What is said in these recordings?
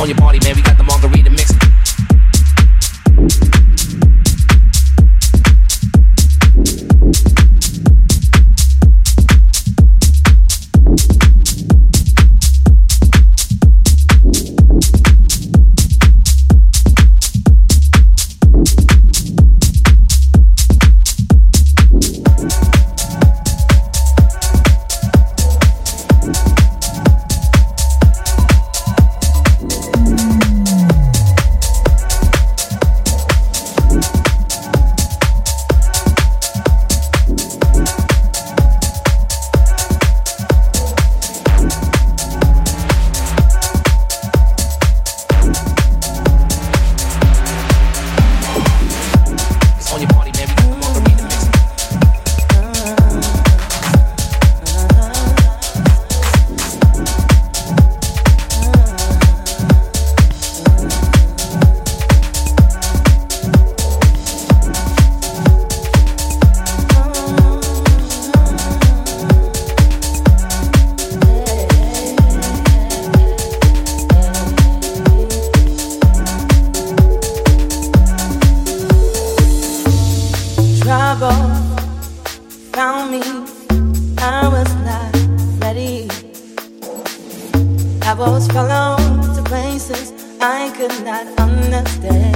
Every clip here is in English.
on your body, man. We got could not understand.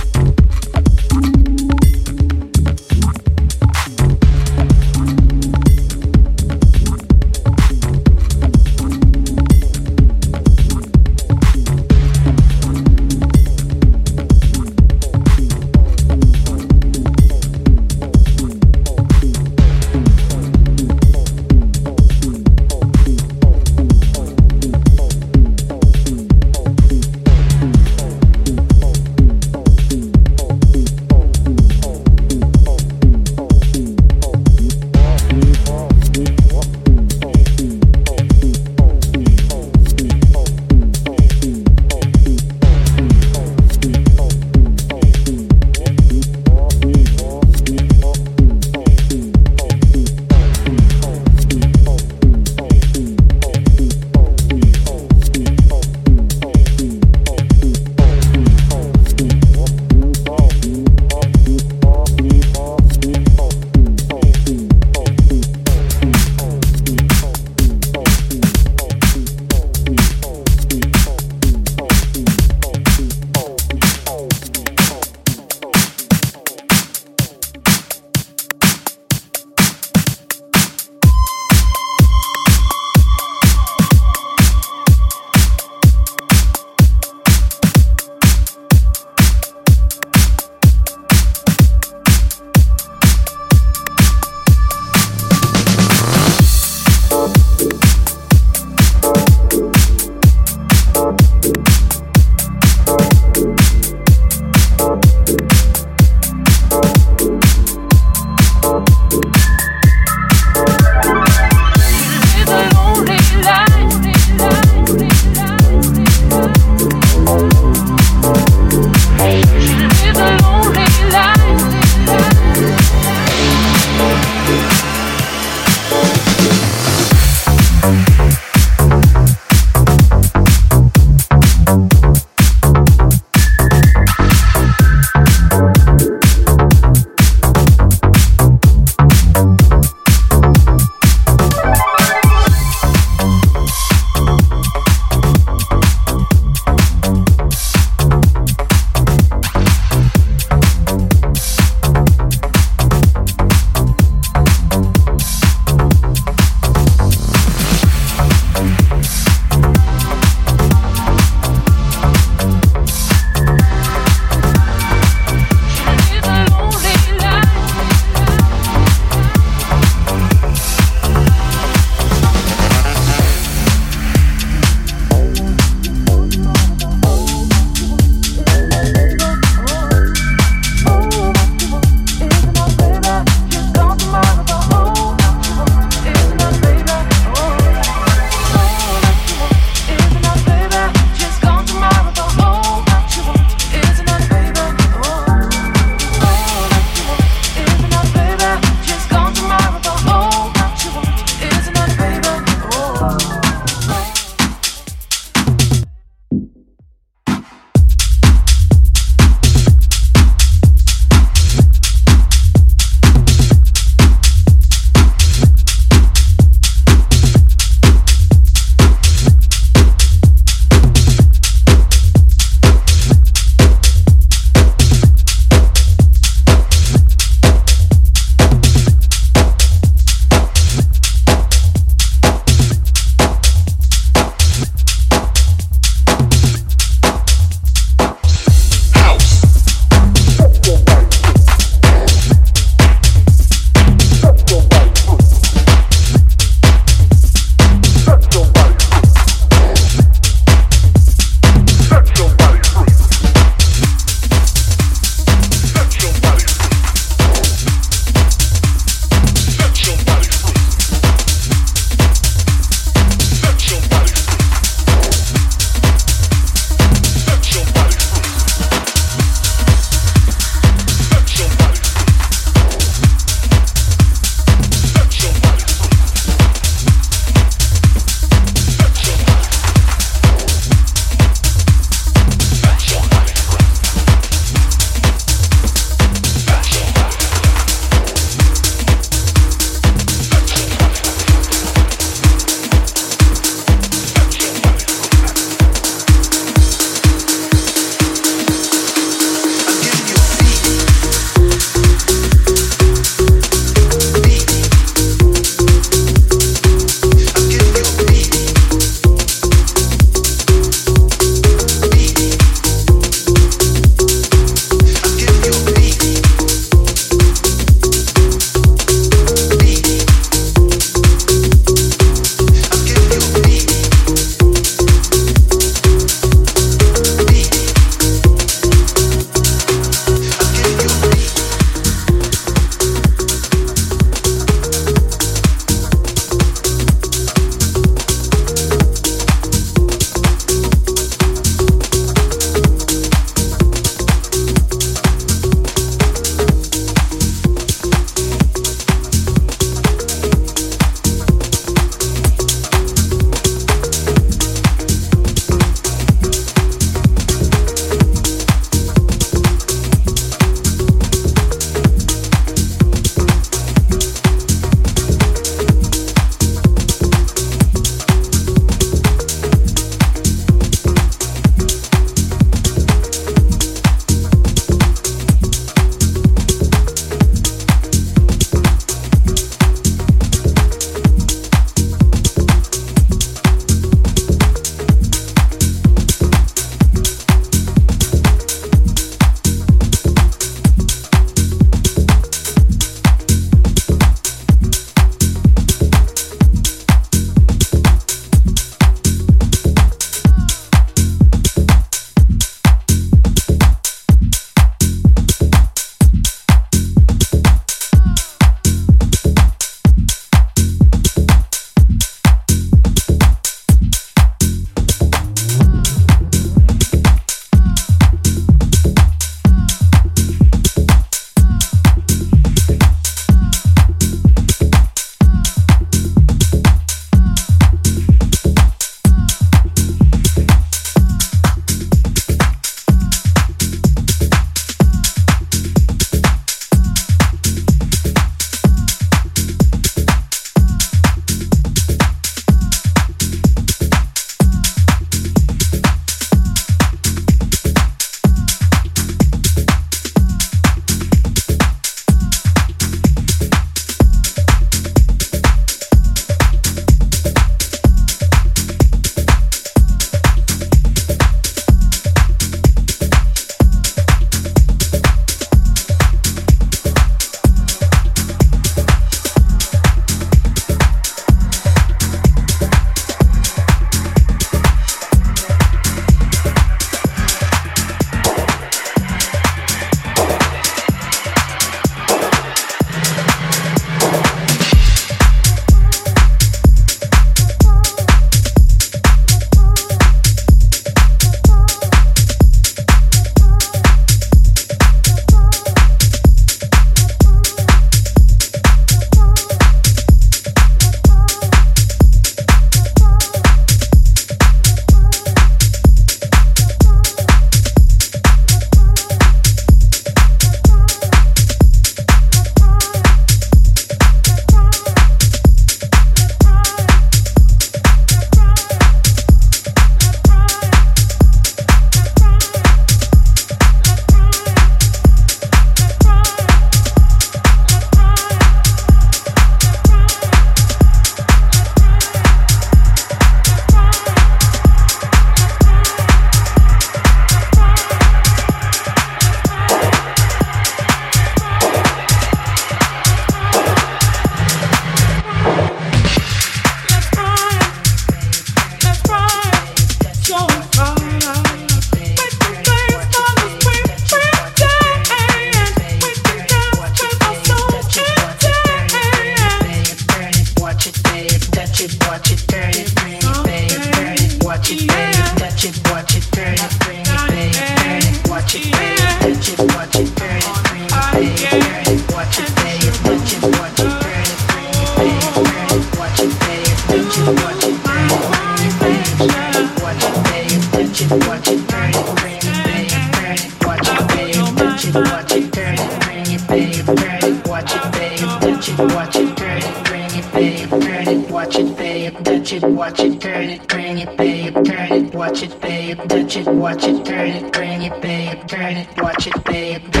watch it, babe, touch it, watch it, turn it, bring it, babe, turn it, watch it, babe.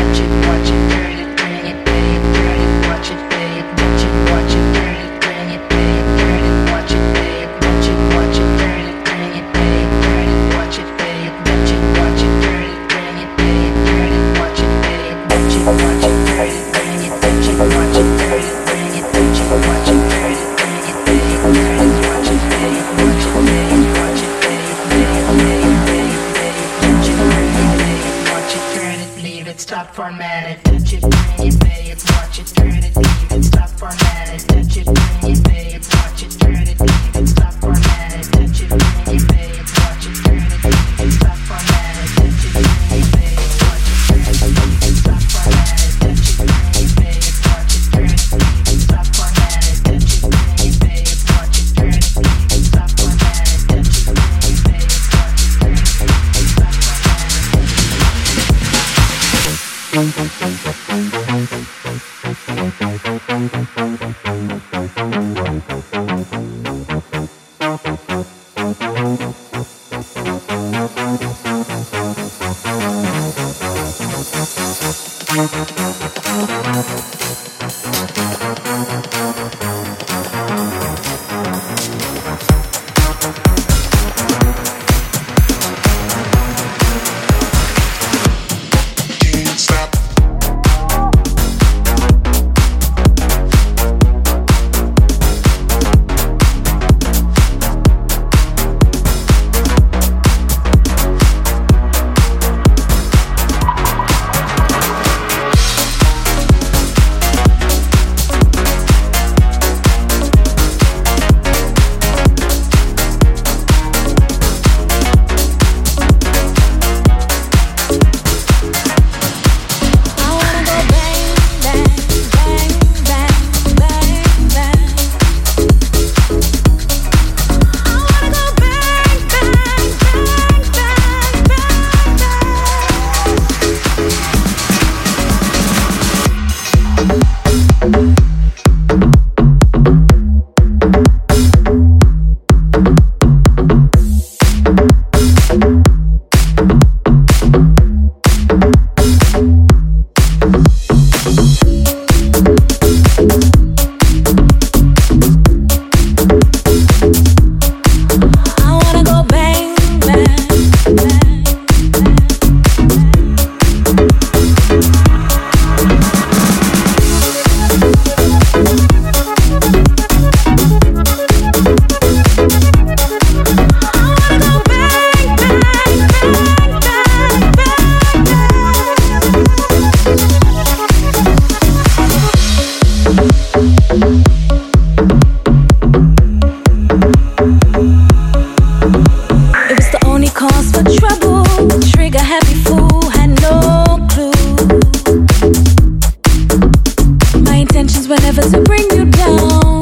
intentions were never to bring you down.